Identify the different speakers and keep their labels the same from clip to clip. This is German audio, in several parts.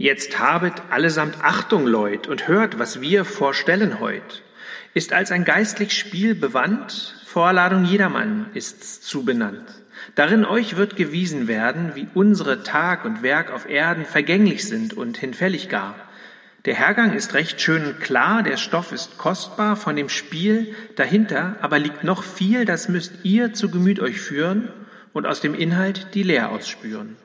Speaker 1: Jetzt habet allesamt Achtung, Leut, und hört, was wir vorstellen heut. Ist als ein geistlich Spiel bewandt, Vorladung jedermann ist's zu benannt. Darin euch wird gewiesen werden, wie unsere Tag und Werk auf Erden vergänglich sind und hinfällig gar. Der Hergang ist recht schön und klar, der Stoff ist kostbar von dem Spiel, dahinter aber liegt noch viel, das müsst ihr zu Gemüt euch führen und aus dem Inhalt die Lehr ausspüren.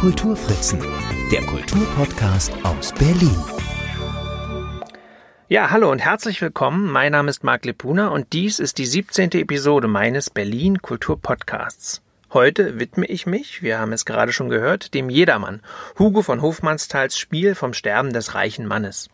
Speaker 2: Kulturfritzen, der Kulturpodcast aus Berlin.
Speaker 1: Ja, hallo und herzlich willkommen. Mein Name ist Marc Lepuna und dies ist die 17. Episode meines Berlin Kulturpodcasts. Heute widme ich mich, wir haben es gerade schon gehört, dem Jedermann, Hugo von Hofmannsthals Spiel vom Sterben des reichen Mannes.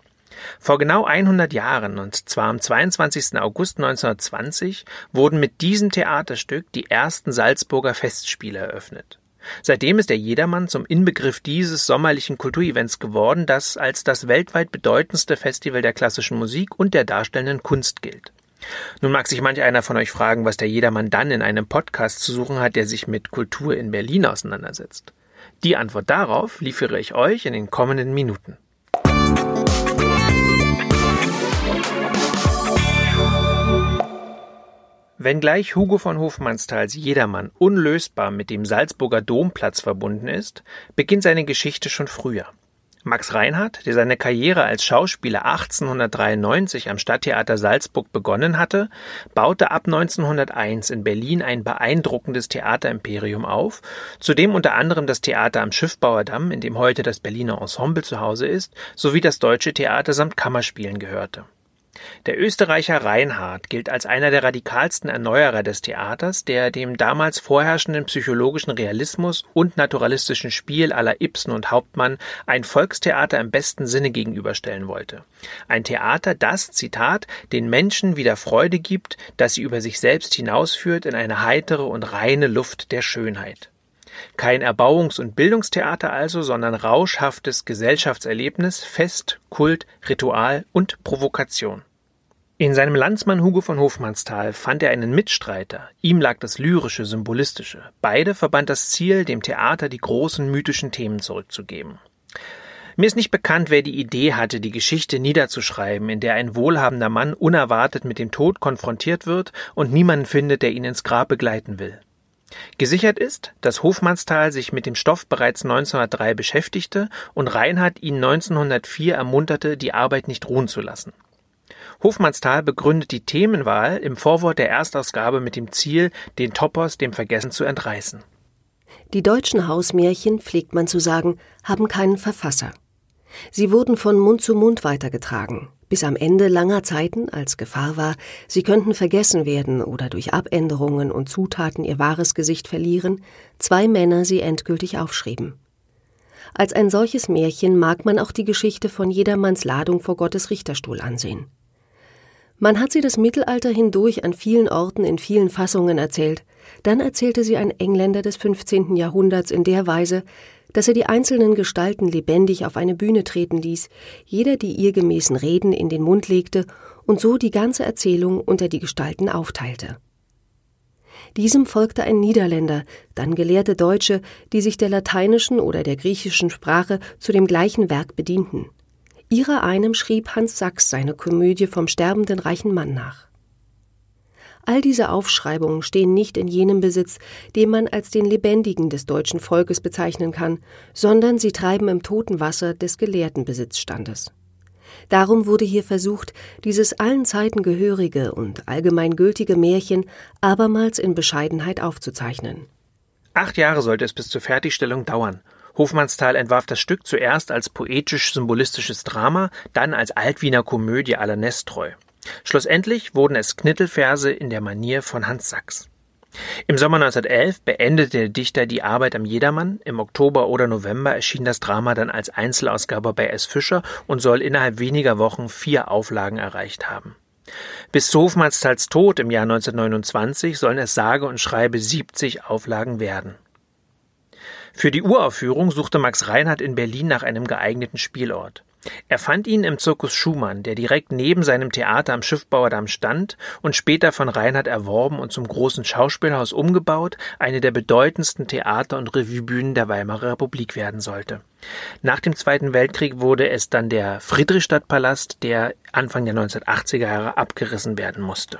Speaker 1: Vor genau 100 Jahren, und zwar am 22. August 1920, wurden mit diesem Theaterstück die ersten Salzburger Festspiele eröffnet. Seitdem ist der Jedermann zum Inbegriff dieses sommerlichen Kulturevents geworden, das als das weltweit bedeutendste Festival der klassischen Musik und der darstellenden Kunst gilt. Nun mag sich manch einer von euch fragen, was der Jedermann dann in einem Podcast zu suchen hat, der sich mit Kultur in Berlin auseinandersetzt. Die Antwort darauf liefere ich euch in den kommenden Minuten. Wenngleich Hugo von Hofmannsthals Jedermann unlösbar mit dem Salzburger Domplatz verbunden ist, beginnt seine Geschichte schon früher. Max Reinhardt, der seine Karriere als Schauspieler 1893 am Stadttheater Salzburg begonnen hatte, baute ab 1901 in Berlin ein beeindruckendes Theaterimperium auf, zu dem unter anderem das Theater am Schiffbauerdamm, in dem heute das Berliner Ensemble zu Hause ist, sowie das Deutsche Theater samt Kammerspielen gehörte. Der Österreicher Reinhardt gilt als einer der radikalsten Erneuerer des Theaters, der dem damals vorherrschenden psychologischen Realismus und naturalistischen Spiel aller Ibsen und Hauptmann ein Volkstheater im besten Sinne gegenüberstellen wollte. Ein Theater, das, Zitat, den Menschen wieder Freude gibt, das sie über sich selbst hinausführt in eine heitere und reine Luft der Schönheit. Kein Erbauungs- und Bildungstheater also, sondern rauschhaftes Gesellschaftserlebnis, Fest, Kult, Ritual und Provokation. In seinem Landsmann Hugo von Hofmannsthal fand er einen Mitstreiter. Ihm lag das Lyrische, Symbolistische. Beide verband das Ziel, dem Theater die großen mythischen Themen zurückzugeben. Mir ist nicht bekannt, wer die Idee hatte, die Geschichte niederzuschreiben, in der ein wohlhabender Mann unerwartet mit dem Tod konfrontiert wird und niemanden findet, der ihn ins Grab begleiten will. Gesichert ist, dass Hofmannsthal sich mit dem Stoff bereits 1903 beschäftigte und Reinhard ihn 1904 ermunterte, die Arbeit nicht ruhen zu lassen. Hofmannsthal begründet die Themenwahl im Vorwort der Erstausgabe mit dem Ziel, den Topos dem Vergessen zu entreißen.
Speaker 3: Die deutschen Hausmärchen, pflegt man zu sagen, haben keinen Verfasser. Sie wurden von Mund zu Mund weitergetragen, bis am Ende langer Zeiten, als Gefahr war, sie könnten vergessen werden oder durch Abänderungen und Zutaten ihr wahres Gesicht verlieren, zwei Männer sie endgültig aufschrieben. Als ein solches Märchen mag man auch die Geschichte von jedermanns Ladung vor Gottes Richterstuhl ansehen. Man hat sie das Mittelalter hindurch an vielen Orten in vielen Fassungen erzählt. Dann erzählte sie ein Engländer des 15. Jahrhunderts in der Weise, dass er die einzelnen Gestalten lebendig auf eine Bühne treten ließ, jeder die ihr gemäßen Reden in den Mund legte und so die ganze Erzählung unter die Gestalten aufteilte. Diesem folgte ein Niederländer, dann gelehrte Deutsche, die sich der lateinischen oder der griechischen Sprache zu dem gleichen Werk bedienten. Ihrer einem schrieb Hans Sachs seine Komödie vom sterbenden reichen Mann nach. All diese Aufschreibungen stehen nicht in jenem Besitz, den man als den lebendigen des deutschen Volkes bezeichnen kann, sondern sie treiben im toten Wasser des gelehrten Besitzstandes. Darum wurde hier versucht, dieses allen Zeiten gehörige und allgemeingültige Märchen abermals in Bescheidenheit aufzuzeichnen.
Speaker 1: Acht Jahre sollte es bis zur Fertigstellung dauern, Hofmannsthal entwarf das Stück zuerst als poetisch-symbolistisches Drama, dann als Altwiener Komödie aller Nestreu. Schlussendlich wurden es Knittelverse in der Manier von Hans Sachs. Im Sommer 1911 beendete der Dichter die Arbeit am Jedermann. Im Oktober oder November erschien das Drama dann als Einzelausgabe bei S. Fischer und soll innerhalb weniger Wochen vier Auflagen erreicht haben. Bis zu Hofmannstals Tod im Jahr 1929 sollen es sage und schreibe 70 Auflagen werden. Für die Uraufführung suchte Max Reinhardt in Berlin nach einem geeigneten Spielort. Er fand ihn im Zirkus Schumann, der direkt neben seinem Theater am Schiffbauerdamm stand und später von Reinhardt erworben und zum großen Schauspielhaus umgebaut, eine der bedeutendsten Theater- und Revuebühnen der Weimarer Republik werden sollte. Nach dem Zweiten Weltkrieg wurde es dann der Friedrichstadtpalast, der Anfang der 1980er Jahre abgerissen werden musste.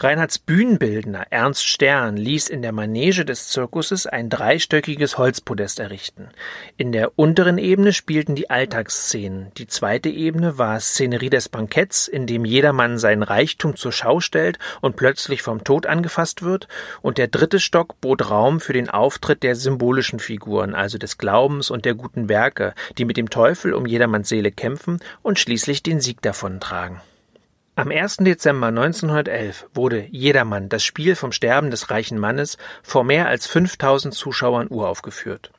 Speaker 1: Reinhards Bühnenbildner Ernst Stern ließ in der Manege des Zirkuses ein dreistöckiges Holzpodest errichten. In der unteren Ebene spielten die Alltagsszenen. Die zweite Ebene war Szenerie des Banketts, in dem jedermann seinen Reichtum zur Schau stellt und plötzlich vom Tod angefasst wird. Und der dritte Stock bot Raum für den Auftritt der symbolischen Figuren, also des Glaubens und der guten Werke, die mit dem Teufel um jedermanns Seele kämpfen und schließlich den Sieg davontragen. Am 1. Dezember 1911 wurde Jedermann, das Spiel vom Sterben des reichen Mannes, vor mehr als 5000 Zuschauern uraufgeführt.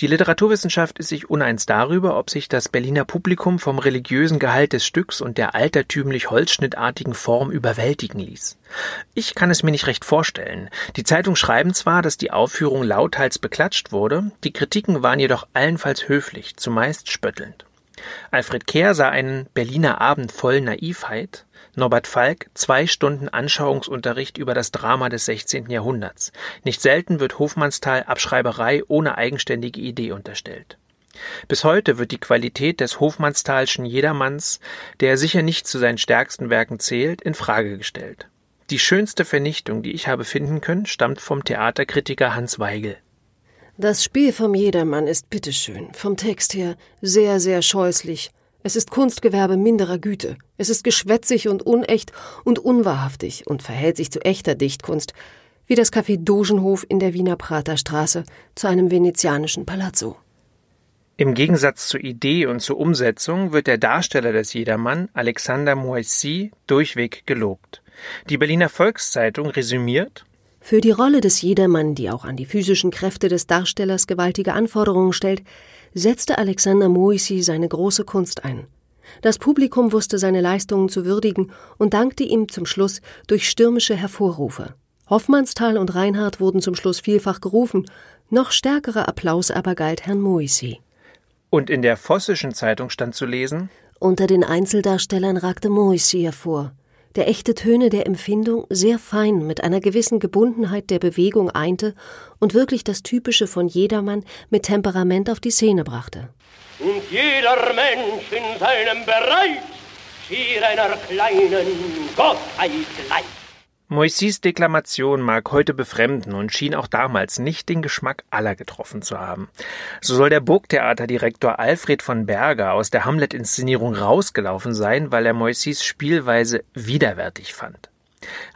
Speaker 1: Die Literaturwissenschaft ist sich uneins darüber, ob sich das Berliner Publikum vom religiösen Gehalt des Stücks und der altertümlich holzschnittartigen Form überwältigen ließ. Ich kann es mir nicht recht vorstellen. Die Zeitung schreiben zwar, dass die Aufführung lauthals beklatscht wurde, die Kritiken waren jedoch allenfalls höflich, zumeist spöttelnd. Alfred Kehr sah einen Berliner Abend voll Naivheit, Norbert Falk zwei Stunden Anschauungsunterricht über das Drama des 16. Jahrhunderts. Nicht selten wird Hofmannsthal Abschreiberei ohne eigenständige Idee unterstellt. Bis heute wird die Qualität des Hofmannsthalschen Jedermanns, der sicher nicht zu seinen stärksten Werken zählt, in Frage gestellt. Die schönste Vernichtung, die ich habe finden können, stammt vom Theaterkritiker Hans Weigel.
Speaker 3: Das Spiel vom Jedermann ist bitteschön, vom Text her sehr, sehr scheußlich. Es ist Kunstgewerbe minderer Güte. Es ist geschwätzig und unecht und unwahrhaftig und verhält sich zu echter Dichtkunst, wie das Café Dogenhof in der Wiener Praterstraße zu einem venezianischen Palazzo.
Speaker 1: Im Gegensatz zur Idee und zur Umsetzung wird der Darsteller des Jedermann, Alexander Moissy, durchweg gelobt. Die Berliner Volkszeitung resümiert
Speaker 3: für die Rolle des Jedermann, die auch an die physischen Kräfte des Darstellers gewaltige Anforderungen stellt, setzte Alexander Moissy seine große Kunst ein. Das Publikum wusste seine Leistungen zu würdigen und dankte ihm zum Schluss durch stürmische Hervorrufe. Hoffmannsthal und Reinhardt wurden zum Schluss vielfach gerufen, noch stärkerer Applaus aber galt Herrn Moissy.
Speaker 1: Und in der Vossischen Zeitung stand zu lesen:
Speaker 3: Unter den Einzeldarstellern ragte Moissy hervor der echte Töne der Empfindung sehr fein mit einer gewissen Gebundenheit der Bewegung einte und wirklich das Typische von jedermann mit Temperament auf die Szene brachte.
Speaker 4: Und jeder Mensch in seinem Bereich schier einer kleinen Gottheit gleich.
Speaker 1: Moissys Deklamation mag heute befremden und schien auch damals nicht den Geschmack aller getroffen zu haben. So soll der Burgtheaterdirektor Alfred von Berger aus der Hamlet-Inszenierung rausgelaufen sein, weil er Moissys Spielweise widerwärtig fand.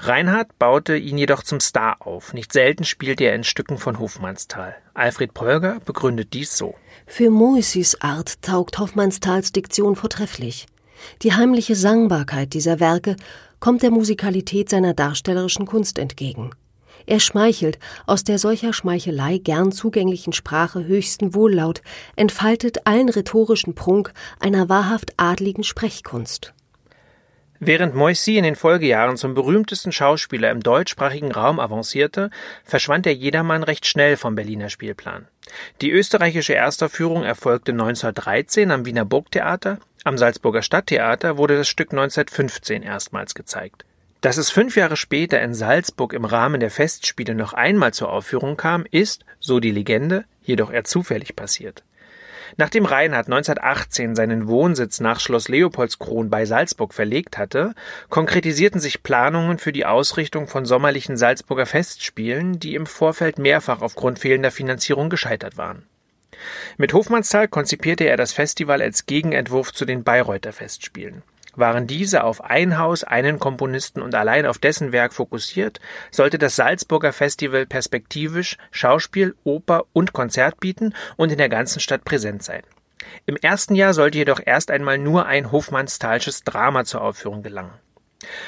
Speaker 1: Reinhard baute ihn jedoch zum Star auf. Nicht selten spielte er in Stücken von Hofmannsthal. Alfred Polger begründet dies so.
Speaker 3: Für Moissys Art taugt Hofmannsthals Diktion vortrefflich. Die heimliche Sangbarkeit dieser Werke kommt der Musikalität seiner darstellerischen Kunst entgegen. Er schmeichelt aus der solcher Schmeichelei gern zugänglichen Sprache höchsten Wohllaut, entfaltet allen rhetorischen Prunk einer wahrhaft adligen Sprechkunst.
Speaker 1: Während Moissy in den Folgejahren zum berühmtesten Schauspieler im deutschsprachigen Raum avancierte, verschwand der Jedermann recht schnell vom Berliner Spielplan. Die österreichische Erstaufführung erfolgte 1913 am Wiener Burgtheater, am Salzburger Stadttheater wurde das Stück 1915 erstmals gezeigt. Dass es fünf Jahre später in Salzburg im Rahmen der Festspiele noch einmal zur Aufführung kam, ist, so die Legende, jedoch eher zufällig passiert. Nachdem Reinhard 1918 seinen Wohnsitz nach Schloss Leopoldskron bei Salzburg verlegt hatte, konkretisierten sich Planungen für die Ausrichtung von sommerlichen Salzburger Festspielen, die im Vorfeld mehrfach aufgrund fehlender Finanzierung gescheitert waren. Mit Hofmannsthal konzipierte er das Festival als Gegenentwurf zu den Bayreuther Festspielen. Waren diese auf ein Haus, einen Komponisten und allein auf dessen Werk fokussiert, sollte das Salzburger Festival perspektivisch Schauspiel, Oper und Konzert bieten und in der ganzen Stadt präsent sein. Im ersten Jahr sollte jedoch erst einmal nur ein Hofmannstalsches Drama zur Aufführung gelangen.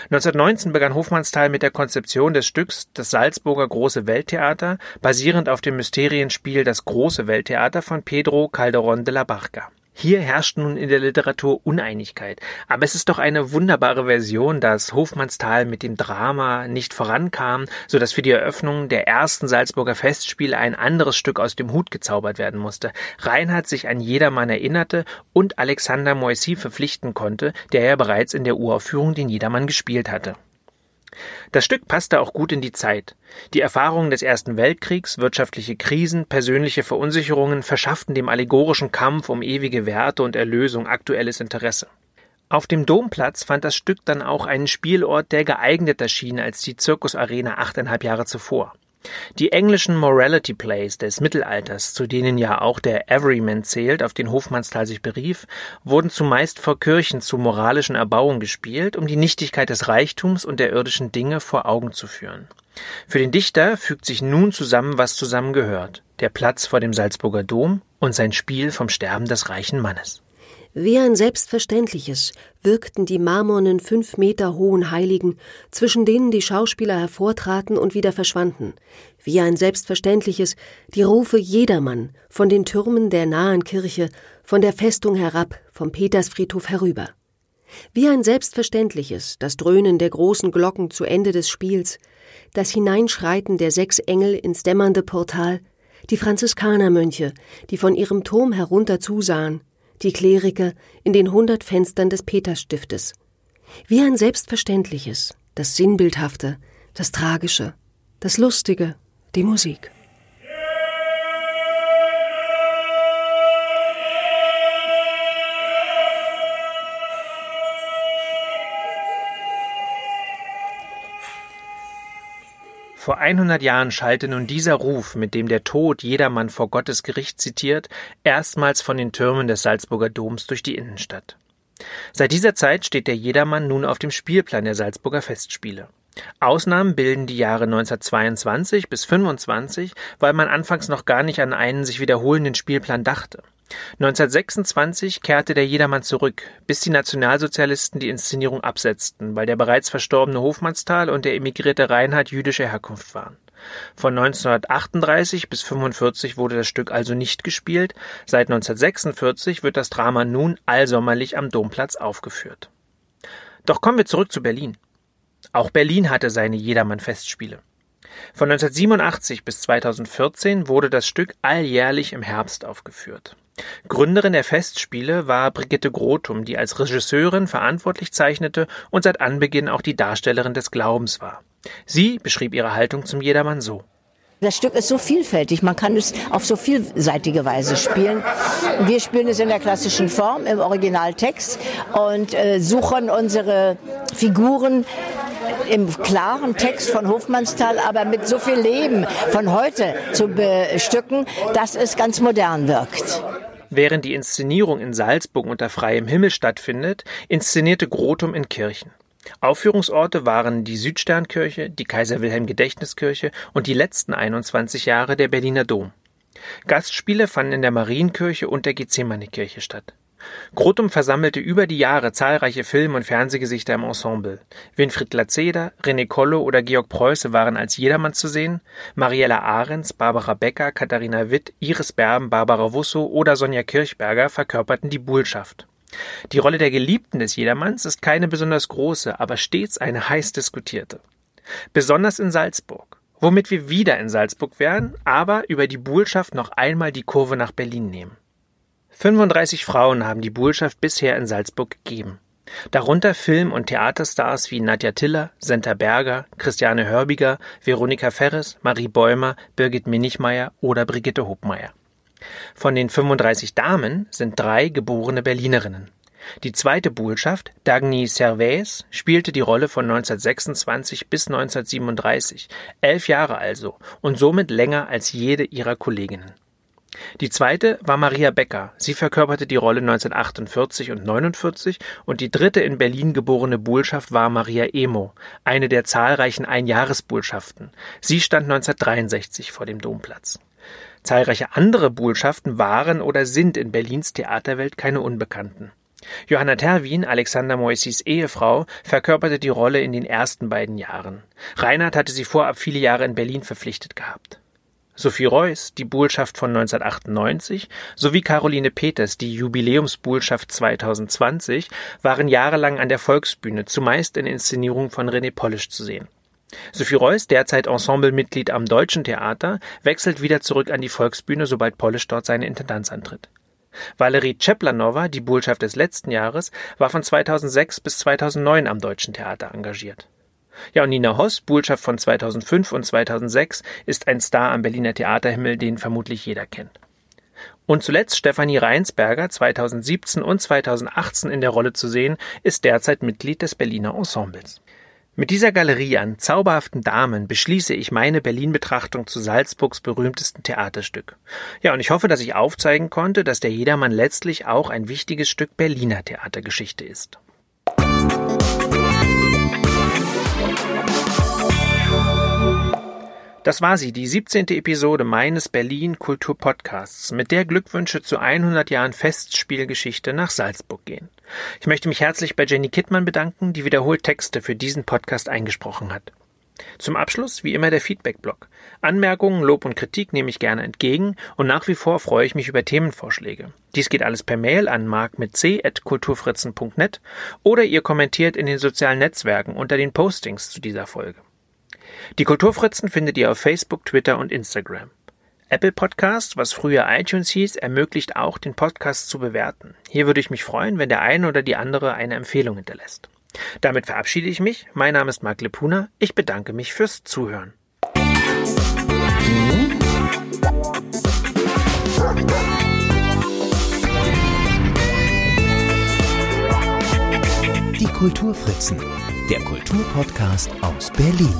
Speaker 1: 1919 begann Hofmannsthal mit der Konzeption des Stücks Das Salzburger Große Welttheater, basierend auf dem Mysterienspiel Das große Welttheater von Pedro Calderón de la Barca. Hier herrscht nun in der Literatur Uneinigkeit, aber es ist doch eine wunderbare Version, dass Hofmannsthal mit dem Drama nicht vorankam, so dass für die Eröffnung der ersten Salzburger Festspiele ein anderes Stück aus dem Hut gezaubert werden musste, Reinhard sich an jedermann erinnerte und Alexander Moissy verpflichten konnte, der ja bereits in der Uraufführung den Jedermann gespielt hatte. Das Stück passte auch gut in die Zeit. Die Erfahrungen des Ersten Weltkriegs, wirtschaftliche Krisen, persönliche Verunsicherungen verschafften dem allegorischen Kampf um ewige Werte und Erlösung aktuelles Interesse. Auf dem Domplatz fand das Stück dann auch einen Spielort, der geeigneter schien als die Zirkusarena achteinhalb Jahre zuvor. Die englischen Morality Plays des Mittelalters, zu denen ja auch der Everyman zählt, auf den Hofmannsthal sich berief, wurden zumeist vor Kirchen zu moralischen Erbauung gespielt, um die Nichtigkeit des Reichtums und der irdischen Dinge vor Augen zu führen. Für den Dichter fügt sich nun zusammen, was zusammengehört, der Platz vor dem Salzburger Dom und sein Spiel vom Sterben des reichen Mannes.
Speaker 3: Wie ein selbstverständliches wirkten die marmornen fünf Meter hohen Heiligen, zwischen denen die Schauspieler hervortraten und wieder verschwanden. Wie ein selbstverständliches die Rufe jedermann von den Türmen der nahen Kirche, von der Festung herab, vom Petersfriedhof herüber. Wie ein selbstverständliches das Dröhnen der großen Glocken zu Ende des Spiels, das Hineinschreiten der sechs Engel ins dämmernde Portal, die Franziskanermönche, die von ihrem Turm herunter zusahen, die Kleriker in den hundert Fenstern des Peterstiftes. Wie ein Selbstverständliches, das Sinnbildhafte, das Tragische, das Lustige, die Musik.
Speaker 1: Vor 100 Jahren schallte nun dieser Ruf, mit dem der Tod jedermann vor Gottes Gericht zitiert, erstmals von den Türmen des Salzburger Doms durch die Innenstadt. Seit dieser Zeit steht der Jedermann nun auf dem Spielplan der Salzburger Festspiele. Ausnahmen bilden die Jahre 1922 bis 25, weil man anfangs noch gar nicht an einen sich wiederholenden Spielplan dachte. 1926 kehrte der Jedermann zurück, bis die Nationalsozialisten die Inszenierung absetzten, weil der bereits verstorbene Hofmannsthal und der emigrierte Reinhard jüdischer Herkunft waren. Von 1938 bis 1945 wurde das Stück also nicht gespielt, seit 1946 wird das Drama nun allsommerlich am Domplatz aufgeführt. Doch kommen wir zurück zu Berlin. Auch Berlin hatte seine Jedermann-Festspiele. Von 1987 bis 2014 wurde das Stück alljährlich im Herbst aufgeführt. Gründerin der Festspiele war Brigitte Grotum, die als Regisseurin verantwortlich zeichnete und seit Anbeginn auch die Darstellerin des Glaubens war. Sie beschrieb ihre Haltung zum Jedermann so.
Speaker 5: Das Stück ist so vielfältig, man kann es auf so vielseitige Weise spielen. Wir spielen es in der klassischen Form, im Originaltext und äh, suchen unsere Figuren im klaren Text von Hofmannsthal, aber mit so viel Leben von heute zu bestücken, dass es ganz modern wirkt.
Speaker 1: Während die Inszenierung in Salzburg unter freiem Himmel stattfindet, inszenierte Grotum in Kirchen. Aufführungsorte waren die Südsternkirche, die Kaiser Wilhelm Gedächtniskirche und die letzten 21 Jahre der Berliner Dom. Gastspiele fanden in der Marienkirche und der Gethsemane-Kirche statt. Grotum versammelte über die Jahre zahlreiche Film- und Fernsehgesichter im Ensemble. Winfried Glatzeder, René Kollo oder Georg Preuße waren als Jedermann zu sehen, Mariella Ahrens, Barbara Becker, Katharina Witt, Iris Berben, Barbara Wusso oder Sonja Kirchberger verkörperten die Buhlschaft. Die Rolle der Geliebten des Jedermanns ist keine besonders große, aber stets eine heiß diskutierte. Besonders in Salzburg, womit wir wieder in Salzburg wären, aber über die Buhlschaft noch einmal die Kurve nach Berlin nehmen. 35 Frauen haben die Buhlschaft bisher in Salzburg gegeben. Darunter Film- und Theaterstars wie Nadja Tiller, Senta Berger, Christiane Hörbiger, Veronika Ferres, Marie Bäumer, Birgit Minichmeier oder Brigitte Hobmeier. Von den 35 Damen sind drei geborene Berlinerinnen. Die zweite Buhlschaft, Dagny Servais, spielte die Rolle von 1926 bis 1937, elf Jahre also und somit länger als jede ihrer Kolleginnen. Die zweite war Maria Becker. Sie verkörperte die Rolle 1948 und 49 und die dritte in Berlin geborene Buhlschaft war Maria Emo, eine der zahlreichen Einjahresbuhlschaften. Sie stand 1963 vor dem Domplatz. Zahlreiche andere Buhlschaften waren oder sind in Berlins Theaterwelt keine Unbekannten. Johanna Terwin, Alexander Moissys Ehefrau, verkörperte die Rolle in den ersten beiden Jahren. Reinhard hatte sie vorab viele Jahre in Berlin verpflichtet gehabt. Sophie Reuss, die Buhlschaft von 1998, sowie Caroline Peters, die Jubiläumsbuhlschaft 2020, waren jahrelang an der Volksbühne, zumeist in Inszenierungen von René Polisch zu sehen. Sophie Reuss, derzeit Ensemblemitglied am Deutschen Theater, wechselt wieder zurück an die Volksbühne, sobald Polisch dort seine Intendanz antritt. Valerie Czeplanova, die Buhlschaft des letzten Jahres, war von 2006 bis 2009 am Deutschen Theater engagiert. Ja, und Nina Hoss, Buhlschaft von 2005 und 2006, ist ein Star am Berliner Theaterhimmel, den vermutlich jeder kennt. Und zuletzt Stefanie Reinsberger, 2017 und 2018 in der Rolle zu sehen, ist derzeit Mitglied des Berliner Ensembles. Mit dieser Galerie an zauberhaften Damen beschließe ich meine Berlin-Betrachtung zu Salzburgs berühmtesten Theaterstück. Ja, und ich hoffe, dass ich aufzeigen konnte, dass der Jedermann letztlich auch ein wichtiges Stück Berliner Theatergeschichte ist. Das war sie, die 17. Episode meines Berlin Kultur Podcasts, mit der Glückwünsche zu 100 Jahren Festspielgeschichte nach Salzburg gehen. Ich möchte mich herzlich bei Jenny Kittmann bedanken, die wiederholt Texte für diesen Podcast eingesprochen hat. Zum Abschluss wie immer der Feedback-Blog. Anmerkungen, Lob und Kritik nehme ich gerne entgegen und nach wie vor freue ich mich über Themenvorschläge. Dies geht alles per Mail an mark mit c.kulturfritzen.net oder ihr kommentiert in den sozialen Netzwerken unter den Postings zu dieser Folge. Die Kulturfritzen findet ihr auf Facebook, Twitter und Instagram. Apple Podcast, was früher iTunes hieß, ermöglicht auch, den Podcast zu bewerten. Hier würde ich mich freuen, wenn der eine oder die andere eine Empfehlung hinterlässt. Damit verabschiede ich mich. Mein Name ist Marc Lepuna. Ich bedanke mich fürs Zuhören.
Speaker 2: Die Kulturfritzen, der Kulturpodcast aus Berlin.